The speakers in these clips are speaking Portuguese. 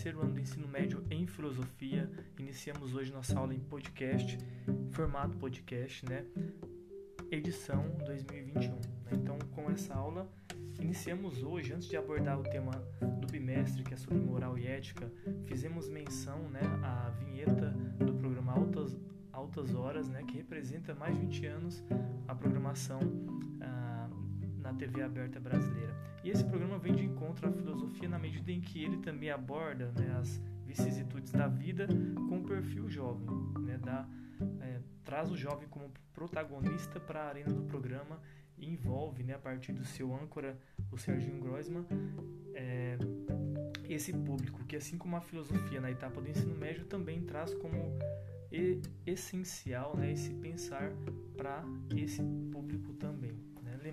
terceiro ano do ensino médio em filosofia. Iniciamos hoje nossa aula em podcast, formato podcast, né? Edição 2021. Né? Então, com essa aula, iniciamos hoje, antes de abordar o tema do bimestre, que é sobre moral e ética, fizemos menção, né, à vinheta do programa Altas, Altas Horas, né, que representa mais de 20 anos a programação na TV aberta brasileira. E esse programa vem de encontro à filosofia na medida em que ele também aborda né, as vicissitudes da vida com o perfil jovem, né, dá, é, traz o jovem como protagonista para a arena do programa e envolve, né, a partir do seu âncora, o Serginho Groisman, é, esse público que, assim como a filosofia na etapa do ensino médio, também traz como essencial né, esse pensar para esse público também.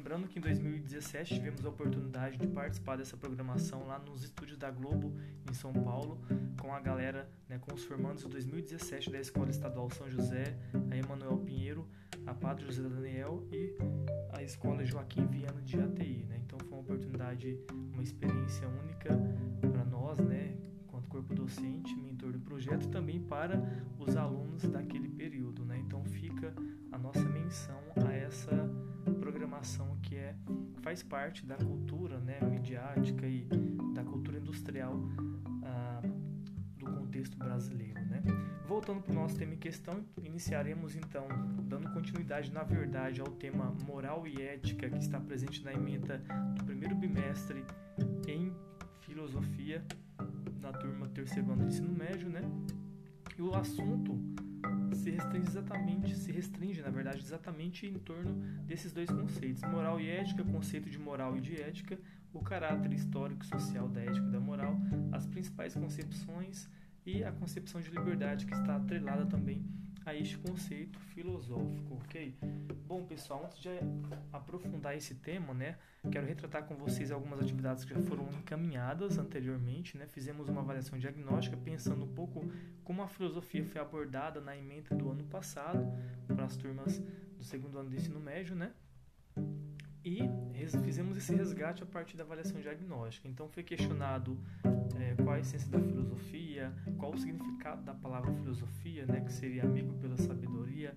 Lembrando que em 2017 tivemos a oportunidade de participar dessa programação lá nos estúdios da Globo, em São Paulo, com a galera, né, com os formandos de 2017 da Escola Estadual São José, a Emanuel Pinheiro, a Padre José Daniel e a Escola Joaquim Viana de ATI. Né? Então foi uma oportunidade, uma experiência única para nós, né, corpo docente, mentor do projeto, também para os alunos daquele período. Né? Então fica a nossa menção a essa programação que é faz parte da cultura né, midiática e da cultura industrial ah, do contexto brasileiro. Né? Voltando para o nosso tema em questão, iniciaremos então dando continuidade, na verdade, ao tema moral e ética que está presente na emenda do primeiro bimestre em filosofia na turma terceiro ano do ensino médio, né? E o assunto se restringe exatamente, se restringe, na verdade, exatamente em torno desses dois conceitos, moral e ética, conceito de moral e de ética, o caráter histórico e social da ética e da moral, as principais concepções e a concepção de liberdade que está atrelada também a este conceito filosófico, ok? Bom, pessoal, antes de aprofundar esse tema, né, quero retratar com vocês algumas atividades que já foram encaminhadas anteriormente, né? Fizemos uma avaliação diagnóstica pensando um pouco como a filosofia foi abordada na emenda do ano passado para as turmas do segundo ano do ensino médio, né? E fizemos esse resgate a partir da avaliação diagnóstica. Então foi questionado é, qual a essência da filosofia, qual o significado da palavra filosofia, né, que seria amigo pela sabedoria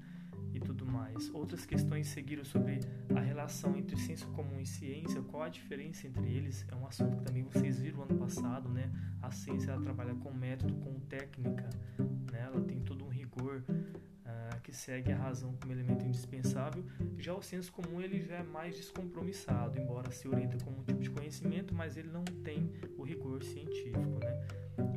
e tudo mais. Outras questões seguiram sobre a relação entre senso comum e ciência, qual a diferença entre eles, é um assunto que também vocês viram ano passado, né? A ciência ela trabalha com método, com técnica, né? Ela tem todo um rigor que segue a razão como elemento indispensável. Já o senso comum ele já é mais descompromissado, embora se orienta como um tipo de conhecimento, mas ele não tem o rigor científico, né?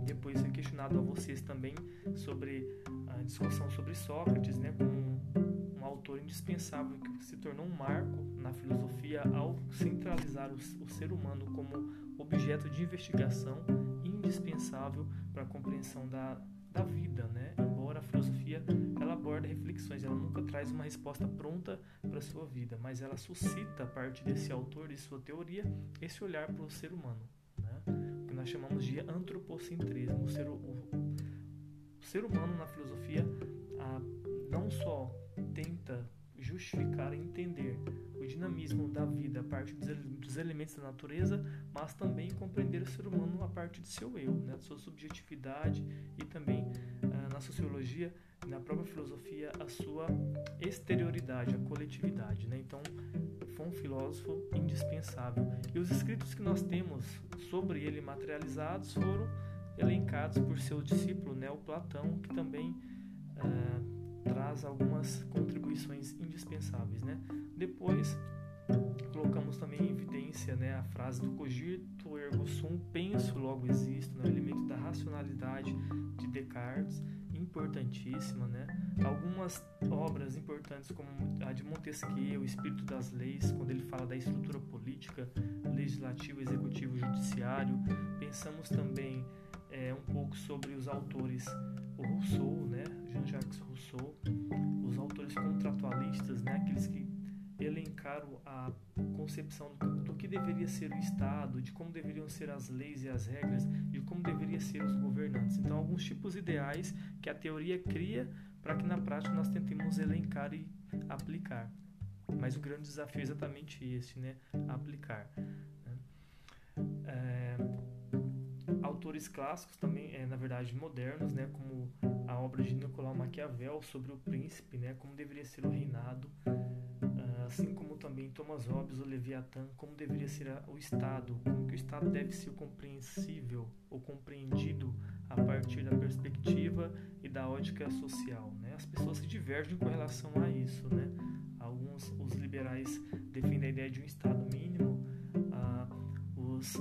Depois é questionado a vocês também sobre a discussão sobre Sócrates, né, como um, um autor indispensável que se tornou um marco na filosofia ao centralizar o, o ser humano como objeto de investigação indispensável para a compreensão da, da vida, né? Embora a filosofia ela aborda reflexões, ela nunca traz uma resposta pronta para sua vida, mas ela suscita a partir desse autor e sua teoria esse olhar para o ser humano, né? O que nós chamamos de antropocentrismo. O ser, o, o ser humano na filosofia a, não só tenta justificar e entender o dinamismo da vida a partir dos elementos da natureza, mas também compreender o ser humano a partir do seu eu, né, sua subjetividade e também na sociologia, na própria filosofia, a sua exterioridade, a coletividade. Né? Então, foi um filósofo indispensável. E os escritos que nós temos sobre ele materializados foram elencados por seu discípulo, né, o Platão, que também uh, traz algumas contribuições indispensáveis, né? Depois colocamos também em evidência né, a frase do cogito ergo sum, penso logo existo, né, o elemento da racionalidade de Descartes, importantíssima, né? Algumas obras importantes como a de Montesquieu, O Espírito das Leis, quando ele fala da estrutura política, legislativo, executivo, judiciário. Pensamos também é, um pouco sobre os autores, o Rousseau, né? Jean-Jacques Rousseau, os autores contratualistas, né? Aqueles que elencaram a concepção do, que deveria ser o Estado, de como deveriam ser as leis e as regras, de como deveriam ser os governantes. Então, alguns tipos ideais que a teoria cria para que na prática nós tentemos elencar e aplicar. Mas o grande desafio é exatamente esse, né? Aplicar. Né? É autores clássicos também, é, na verdade modernos, né, como a obra de Nicolau Maquiavel sobre o príncipe, né, como deveria ser o reinado, assim como também Thomas Hobbes, o Leviatã, como deveria ser o Estado, como que o Estado deve ser compreensível ou compreendido a partir da perspectiva e da ótica social. Né? As pessoas se divergem com relação a isso. Né? Alguns, os liberais defendem a ideia de um Estado mínimo, uh, os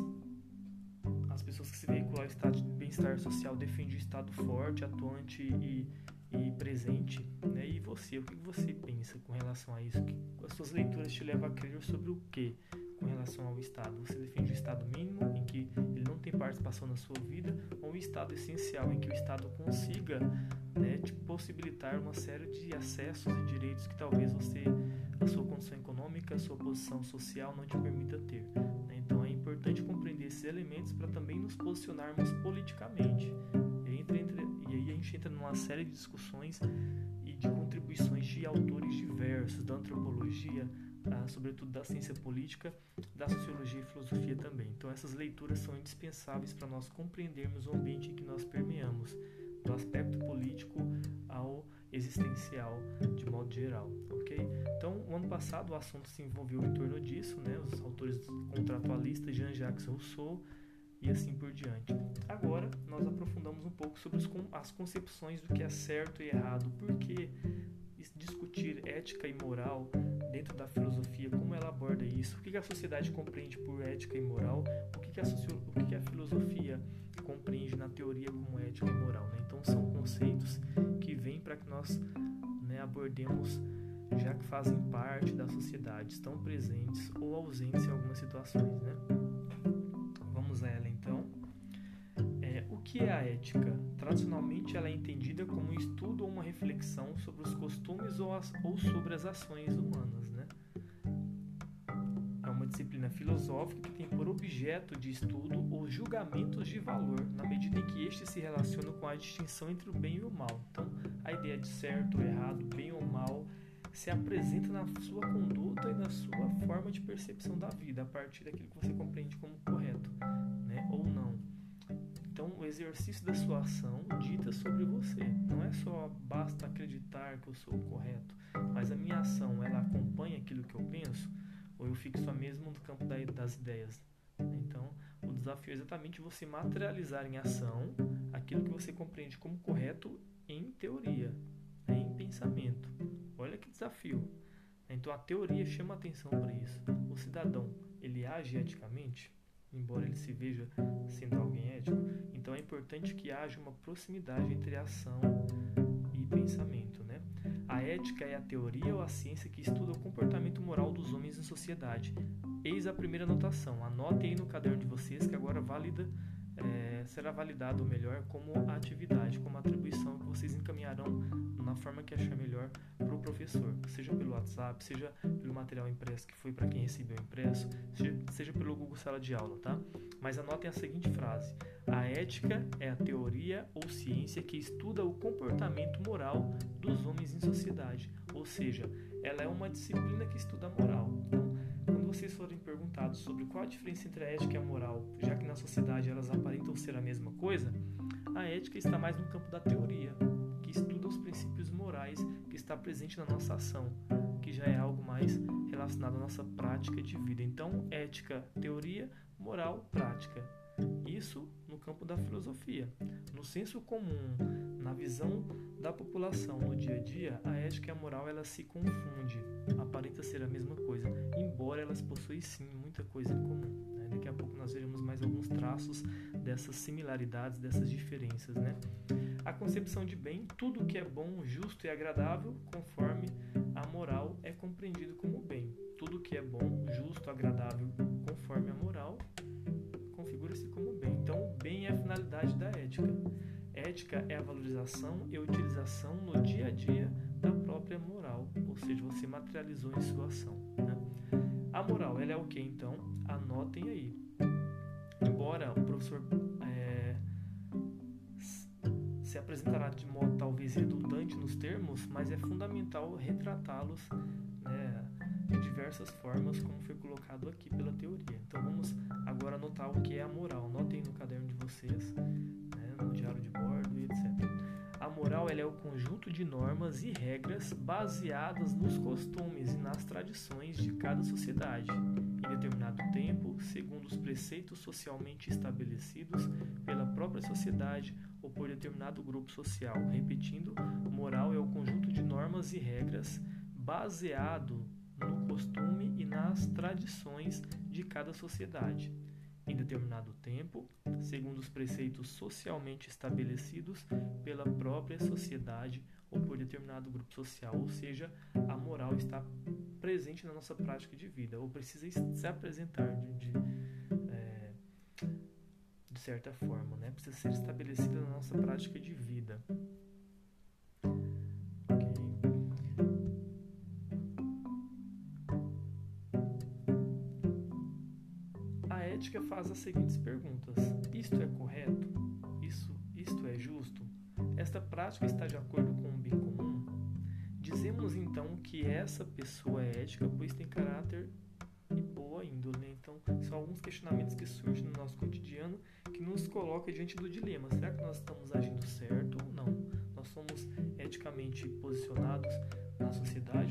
as pessoas que se veiculam ao estado de bem-estar social defendem o estado forte, atuante e, e presente, né? E você, o que você pensa com relação a isso? As suas leituras te levam a crer sobre o que com relação ao estado? Você defende o estado mínimo em que ele não tem participação na sua vida ou o estado essencial em que o estado consiga, né, te possibilitar uma série de acessos e direitos que talvez você, a sua condição econômica, a sua posição social não te permita ter. Né? Então é importante compreender esses elementos para também nos posicionarmos politicamente. Entre, entre, aí a gente entra numa série de discussões e de contribuições de autores diversos, da antropologia, ah, sobretudo da ciência política, da sociologia e filosofia também. Então essas leituras são indispensáveis para nós compreendermos o ambiente em que nós permeamos, do aspecto político ao existencial de modo geral, ok? Então, o ano passado o assunto se envolveu em torno disso, né? Os autores contratualistas Jean-Jacques Rousseau e assim por diante. Agora, nós aprofundamos um pouco sobre as concepções do que é certo e errado, porque discutir ética e moral dentro da filosofia, como ela aborda isso, o que a sociedade compreende por ética e moral, o que a, o que a filosofia compreende na teoria como ética e moral. Né? Então, são conceitos que vêm para que nós né, abordemos já que fazem parte da sociedade, estão presentes ou ausentes em algumas situações. Né? Vamos a ela que é a ética? Tradicionalmente, ela é entendida como um estudo ou uma reflexão sobre os costumes ou, as, ou sobre as ações humanas. Né? É uma disciplina filosófica que tem por objeto de estudo os julgamentos de valor, na medida em que estes se relacionam com a distinção entre o bem e o mal. Então, a ideia de certo, errado, bem ou mal se apresenta na sua conduta e na sua forma de percepção da vida, a partir daquilo que você compreende como correto, exercício da sua ação dita sobre você. Não é só basta acreditar que eu sou o correto, mas a minha ação ela acompanha aquilo que eu penso, ou eu fico só mesmo no campo das ideias. Então, o desafio é exatamente você materializar em ação aquilo que você compreende como correto em teoria, né, em pensamento. Olha que desafio. Então a teoria chama atenção para isso. O cidadão, ele age eticamente, embora ele se veja sendo alguém ético. Então é importante que haja uma proximidade entre ação e pensamento, né? A ética é a teoria ou a ciência que estuda o comportamento moral dos homens em sociedade. Eis a primeira anotação. Anotem aí no caderno de vocês que agora válida é, será validado melhor como atividade, como atribuição que vocês encaminharão na forma que achar melhor para o professor, seja pelo WhatsApp, seja pelo material impresso que foi para quem recebeu impresso, seja, seja pelo Google Sala de Aula, tá? Mas anotem a seguinte frase: A ética é a teoria ou ciência que estuda o comportamento moral dos homens em sociedade, ou seja, ela é uma disciplina que estuda a moral. Vocês forem perguntados sobre qual a diferença entre a ética e a moral, já que na sociedade elas aparentam ser a mesma coisa, a ética está mais no campo da teoria, que estuda os princípios morais que está presente na nossa ação, que já é algo mais relacionado à nossa prática de vida. Então, ética, teoria, moral, prática. Isso no campo da filosofia. No senso comum, na visão da população no dia a dia, a ética e a moral ela se confunde, aparenta ser a mesma coisa, embora elas possuem sim muita coisa em comum. Né? Daqui a pouco nós veremos mais alguns traços dessas similaridades, dessas diferenças. Né? A concepção de bem, tudo que é bom, justo e agradável, conforme a moral é compreendido como bem. Tudo que é bom, justo, agradável, conforme a moral configura-se como bem. Então, o bem é a finalidade da ética. Ética é a valorização e utilização no dia a dia da própria moral, ou seja, você materializou em sua ação. Né? A moral, ela é o que então? Anotem aí. Embora o professor é, se apresentará de modo talvez redundante nos termos, mas é fundamental retratá-los né, de diversas formas, como foi colocado aqui pela teoria. Então vamos agora anotar o que é a moral. Notem no caderno de vocês, né, no diário de bordo e etc. A moral é o conjunto de normas e regras baseadas nos costumes e nas tradições de cada sociedade, em determinado tempo, segundo os preceitos socialmente estabelecidos pela própria sociedade ou por determinado grupo social. Repetindo, moral é o conjunto de normas e regras baseado no costume e nas tradições de cada sociedade, em determinado tempo, segundo os preceitos socialmente estabelecidos pela própria sociedade ou por determinado grupo social, ou seja, a moral está presente na nossa prática de vida, ou precisa se apresentar de, de, é, de certa forma, né? precisa ser estabelecida na nossa prática de vida. Ética faz as seguintes perguntas: Isto é correto? Isso, isto é justo? Esta prática está de acordo com o bem comum? Dizemos então que essa pessoa é ética, pois tem caráter e boa índole. Então, são alguns questionamentos que surgem no nosso cotidiano que nos coloca diante do dilema: será que nós estamos agindo certo ou não? Nós somos eticamente posicionados na sociedade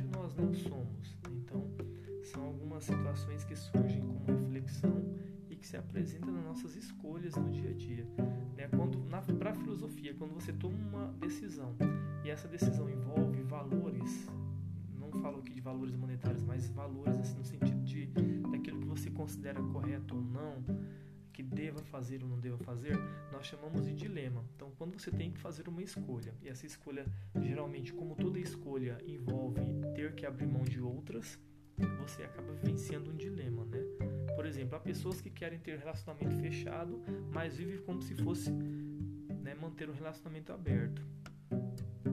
fazer ou não deva fazer, nós chamamos de dilema. Então, quando você tem que fazer uma escolha, e essa escolha, geralmente, como toda escolha envolve ter que abrir mão de outras, você acaba vivenciando um dilema, né? Por exemplo, há pessoas que querem ter relacionamento fechado, mas vivem como se fosse né, manter um relacionamento aberto.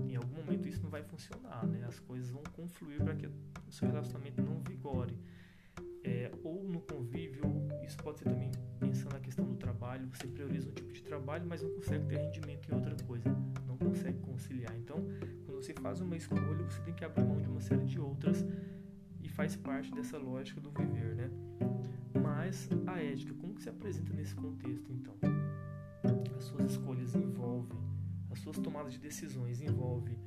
Em algum momento isso não vai funcionar, né? As coisas vão confluir para que o seu relacionamento não vigore. É, ou no convívio, isso pode ser também pensando na questão do trabalho, você prioriza um tipo de trabalho, mas não consegue ter rendimento em outra coisa, não consegue conciliar. Então, quando você faz uma escolha, você tem que abrir mão de uma série de outras e faz parte dessa lógica do viver, né? Mas a ética, como que se apresenta nesse contexto, então? As suas escolhas envolvem, as suas tomadas de decisões envolvem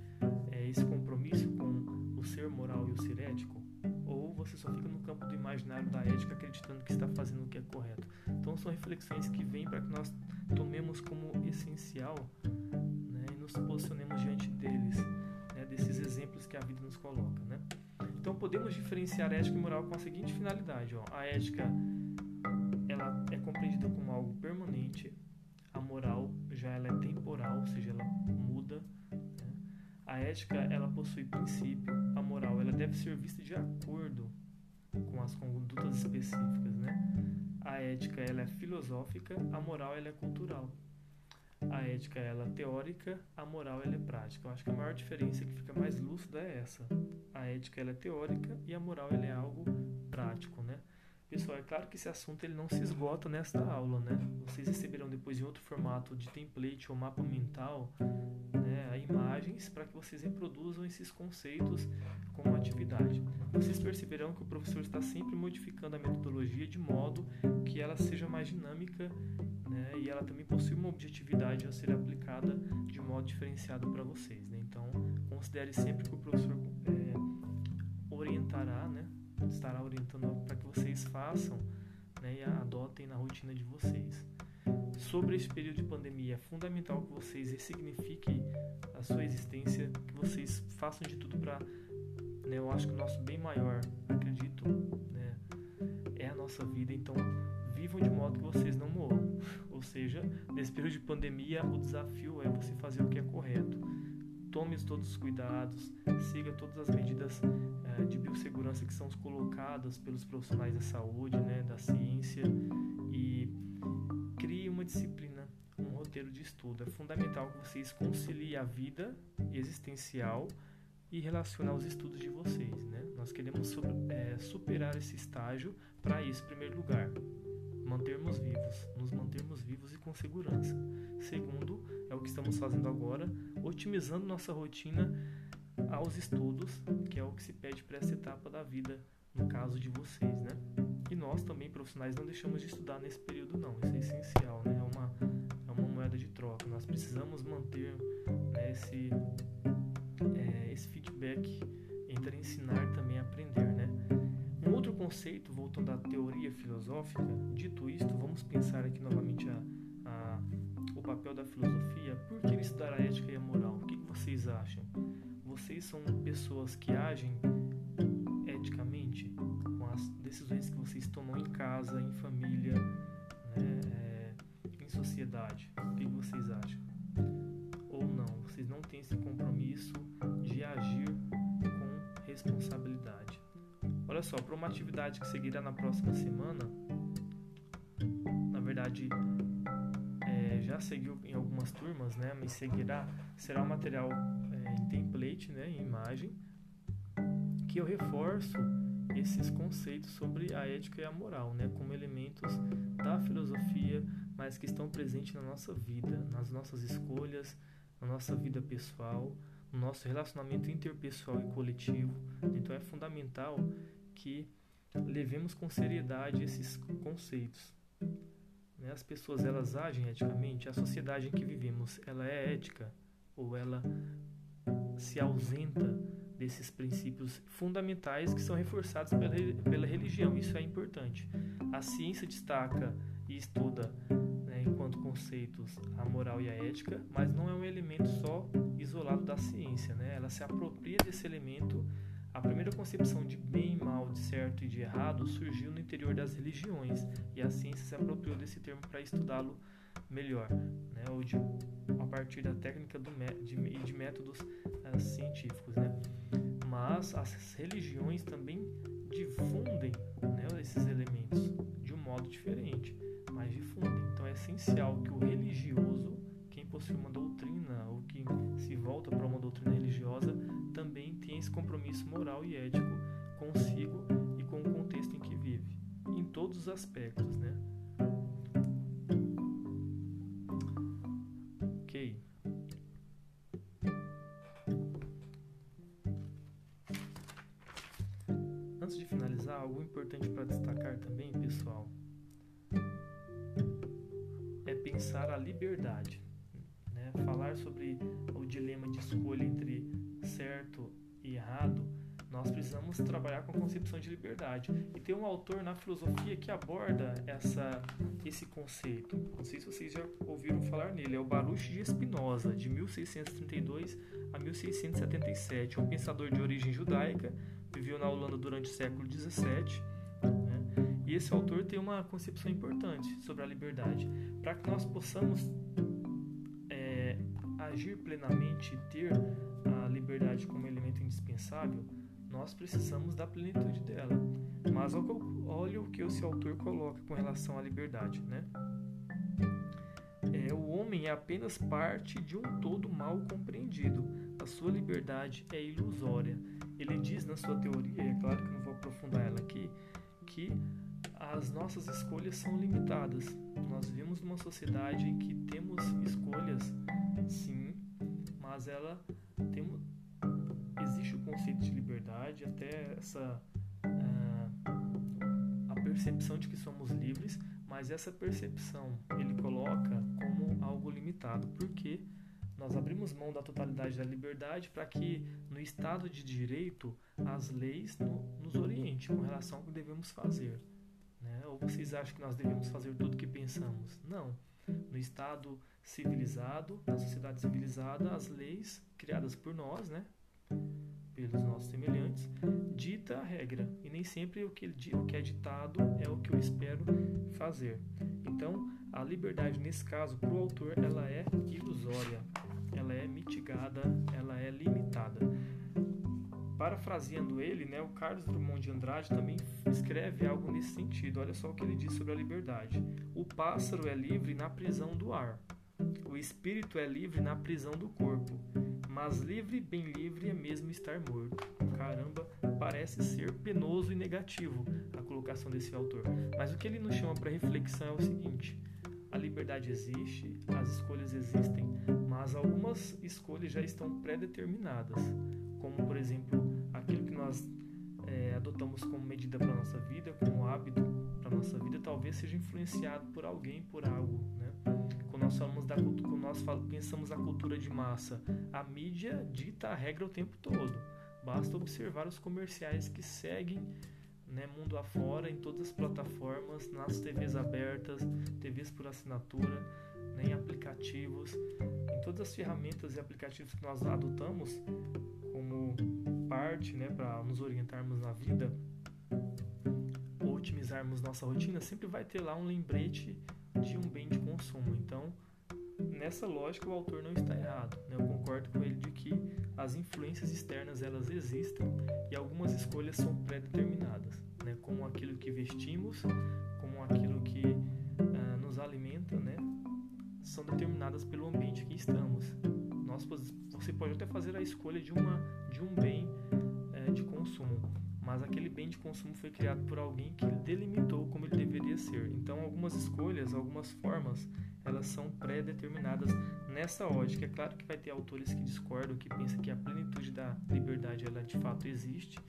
é, esse compromisso com o ser moral e o ser ético? Ou você só fica no campo do imaginário da ética acreditando que está fazendo o que é correto? Então são reflexões que vêm para que nós tomemos como essencial né, e nos posicionemos diante deles, né, desses exemplos que a vida nos coloca, né? Então podemos diferenciar ética e moral com a seguinte finalidade: ó. a ética ela é compreendida como algo permanente, a moral já ela é temporal, ou seja, ela muda. A ética ela possui princípio, a moral ela deve ser vista de acordo com as condutas específicas, né? A ética ela é filosófica, a moral ela é cultural a ética ela é teórica, a moral ela é prática. Eu acho que a maior diferença que fica mais lúcida é essa. A ética ela é teórica e a moral ela é algo prático, né? Pessoal, é claro que esse assunto ele não se esgota nesta aula, né? Vocês receberão depois em outro formato de template ou mapa mental, né, imagens para que vocês reproduzam esses conceitos como atividade. Vocês perceberão que o professor está sempre modificando a metodologia de modo que ela seja mais dinâmica né, e ela também possui uma objetividade a ser aplicada de modo diferenciado para vocês. Né? Então, considere sempre que o professor é, orientará, né, estará orientando para que vocês façam né, e adotem na rotina de vocês. Sobre esse período de pandemia, é fundamental que vocês ressignifiquem a sua existência, que vocês façam de tudo para. Né, eu acho que o nosso bem maior, acredito, né, é a nossa vida, então vivam de modo que vocês não morram. Ou seja, nesse período de pandemia, o desafio é você fazer o que é correto tome todos os cuidados, siga todas as medidas de biossegurança que são colocadas pelos profissionais da saúde, né, da ciência e crie uma disciplina, um roteiro de estudo. É fundamental que vocês conciliem a vida existencial e relacionar os estudos de vocês. Né? Nós queremos sobre, é, superar esse estágio para isso, em primeiro lugar mantermos vivos, nos mantermos vivos e com segurança. Segundo, é o que estamos fazendo agora, otimizando nossa rotina aos estudos, que é o que se pede para essa etapa da vida no caso de vocês, né? E nós também, profissionais, não deixamos de estudar nesse período, não. Isso é essencial, né? É uma, é uma moeda de troca. Nós precisamos manter né, esse, é, esse feedback entre ensinar também aprender, né? Um outro conceito, voltando à teoria filosófica, dito isto, vamos pensar aqui novamente a, a, o papel da filosofia. Por que estudar a ética e a moral? O que vocês acham? Vocês são pessoas que agem eticamente com as decisões que vocês tomam em casa, em família, né, é, em sociedade. O que, vocês acham? Ou não? Vocês não têm esse compromisso de agir com responsabilidade. Olha só, para uma atividade que seguirá na próxima semana, na verdade é, já seguiu em algumas turmas, né? Mas seguirá será um material em template, né? Em imagem que eu reforço esses conceitos sobre a ética e a moral, né, como elementos da filosofia, mas que estão presentes na nossa vida, nas nossas escolhas, na nossa vida pessoal, no nosso relacionamento interpessoal e coletivo. Então é fundamental que levemos com seriedade esses conceitos. Né? As pessoas elas agem eticamente, a sociedade em que vivemos ela é ética ou ela se ausenta desses princípios fundamentais que são reforçados pela, pela religião. Isso é importante. A ciência destaca e estuda, né, enquanto conceitos, a moral e a ética, mas não é um elemento só isolado da ciência. Né? Ela se apropria desse elemento. A primeira concepção de bem e mal, de certo e de errado surgiu no interior das religiões e a ciência se apropriou desse termo para estudá-lo melhor, né? ou de, a partir da técnica do, de, de métodos uh, científicos. Né? Mas as religiões também difundem né, esses elementos de um modo diferente, mas difundem. Então é essencial que o religioso, quem possui uma doutrina ou que se volta para uma doutrina religiosa, também tenha esse compromisso moral e ético consigo e com o contexto em que vive, em todos os aspectos, né? Algo importante para destacar também, pessoal, é pensar a liberdade. Né? Falar sobre o dilema de escolha entre certo e errado, nós precisamos trabalhar com a concepção de liberdade. E tem um autor na filosofia que aborda essa, esse conceito. Não sei se vocês já ouviram falar nele. É o Baruch de Spinoza, de 1632 a 1677. Um pensador de origem judaica viveu na Holanda durante o século XVII. Né? E esse autor tem uma concepção importante sobre a liberdade. Para que nós possamos é, agir plenamente e ter a liberdade como elemento indispensável, nós precisamos da plenitude dela. Mas olha o que esse autor coloca com relação à liberdade. Né? É, o homem é apenas parte de um todo mal compreendido. A sua liberdade é ilusória ele diz na sua teoria, é claro que não vou aprofundar ela aqui, que as nossas escolhas são limitadas. Nós vivemos numa sociedade em que temos escolhas, sim, mas ela existe o conceito de liberdade, até essa uh, a percepção de que somos livres, mas essa percepção ele coloca como algo limitado, porque? Nós abrimos mão da totalidade da liberdade para que, no Estado de Direito, as leis no, nos orientem com relação ao que devemos fazer. Né? Ou vocês acham que nós devemos fazer tudo o que pensamos? Não. No Estado civilizado, na sociedade civilizada, as leis criadas por nós, né? Pelos nossos semelhantes, dita a regra. E nem sempre o que, o que é ditado é o que eu espero fazer. Então, a liberdade, nesse caso, para o autor, ela é ilusória ela é mitigada, ela é limitada. Parafraseando ele, né, o Carlos Drummond de Andrade também escreve algo nesse sentido. Olha só o que ele diz sobre a liberdade. O pássaro é livre na prisão do ar. O espírito é livre na prisão do corpo. Mas livre, bem livre, é mesmo estar morto. Caramba, parece ser penoso e negativo a colocação desse autor. Mas o que ele nos chama para reflexão é o seguinte: a liberdade existe, as escolhas existem, mas algumas escolhas já estão pré-determinadas, como por exemplo aquilo que nós é, adotamos como medida para nossa vida, como hábito para nossa vida, talvez seja influenciado por alguém, por algo, né? Nós falamos da quando nós pensamos na cultura de massa, a mídia dita a regra o tempo todo. Basta observar os comerciais que seguem né, mundo afora, em todas as plataformas, nas TVs abertas, TVs por assinatura, né, em aplicativos, em todas as ferramentas e aplicativos que nós adotamos como parte né, para nos orientarmos na vida otimizarmos nossa rotina, sempre vai ter lá um lembrete de um bem de consumo. Então, nessa lógica, o autor não está errado. Né? Eu concordo com ele de que as influências externas elas existem e algumas escolhas são pré-determinadas, né? como aquilo que vestimos, como aquilo que uh, nos alimenta, né? são determinadas pelo ambiente que estamos. Nós, você pode até fazer a escolha de, uma, de um bem é, de consumo, mas aquele bem de consumo foi criado por alguém que delimitou como ele deveria ser. Então, algumas escolhas, algumas formas, elas são pré-determinadas nessa ótica. É claro que vai ter autores que discordam, que pensam que a plenitude da liberdade ela de fato existe.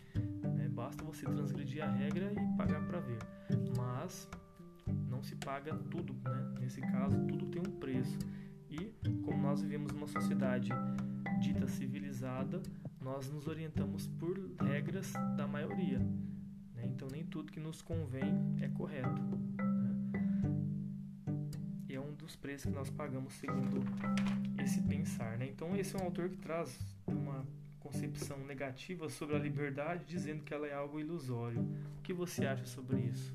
Né? Basta você transgredir a regra e pagar para ver. Mas não se paga tudo, né? Nesse caso, tudo tem um preço. E como nós vivemos numa sociedade dita civilizada, nós nos orientamos por regras da maioria. Né? Então nem tudo que nos convém é correto. E é um dos preços que nós pagamos segundo esse pensar. Né? Então esse é um autor que traz uma concepção negativa sobre a liberdade, dizendo que ela é algo ilusório. O que você acha sobre isso?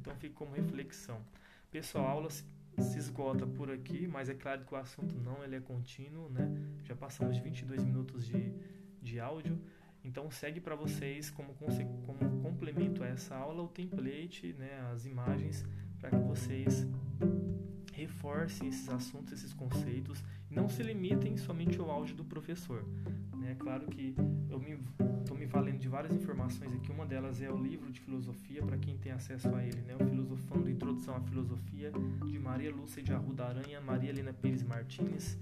Então fica como reflexão. Pessoal, a aula se, se esgota por aqui, mas é claro que o assunto não ele é contínuo, né? Já passamos de 22 minutos de, de áudio. Então segue para vocês como, como complemento a essa aula o template, né, as imagens para que vocês reforcem esses assuntos, esses conceitos e não se limitem somente ao áudio do professor. É claro que eu estou me, me valendo de várias informações aqui. Uma delas é o livro de filosofia, para quem tem acesso a ele, né? o Filosofando Introdução à Filosofia, de Maria Lúcia de Arruda Aranha, Maria Helena Pires Martins,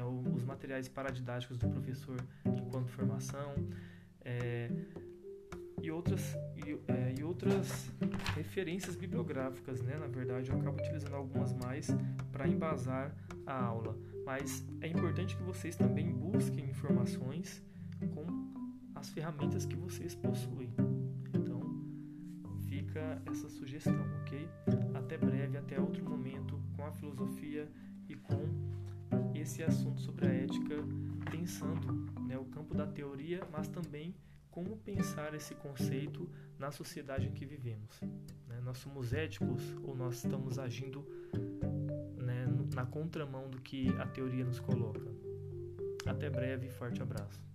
né? os materiais paradidáticos do professor enquanto formação, é, e, outras, e, é, e outras referências bibliográficas. Né? Na verdade, eu acabo utilizando algumas mais para embasar a aula mas é importante que vocês também busquem informações com as ferramentas que vocês possuem. Então, fica essa sugestão, ok? Até breve, até outro momento com a filosofia e com esse assunto sobre a ética, pensando né, o campo da teoria, mas também como pensar esse conceito na sociedade em que vivemos. Né? Nós somos éticos ou nós estamos agindo na contramão do que a teoria nos coloca. Até breve, forte abraço.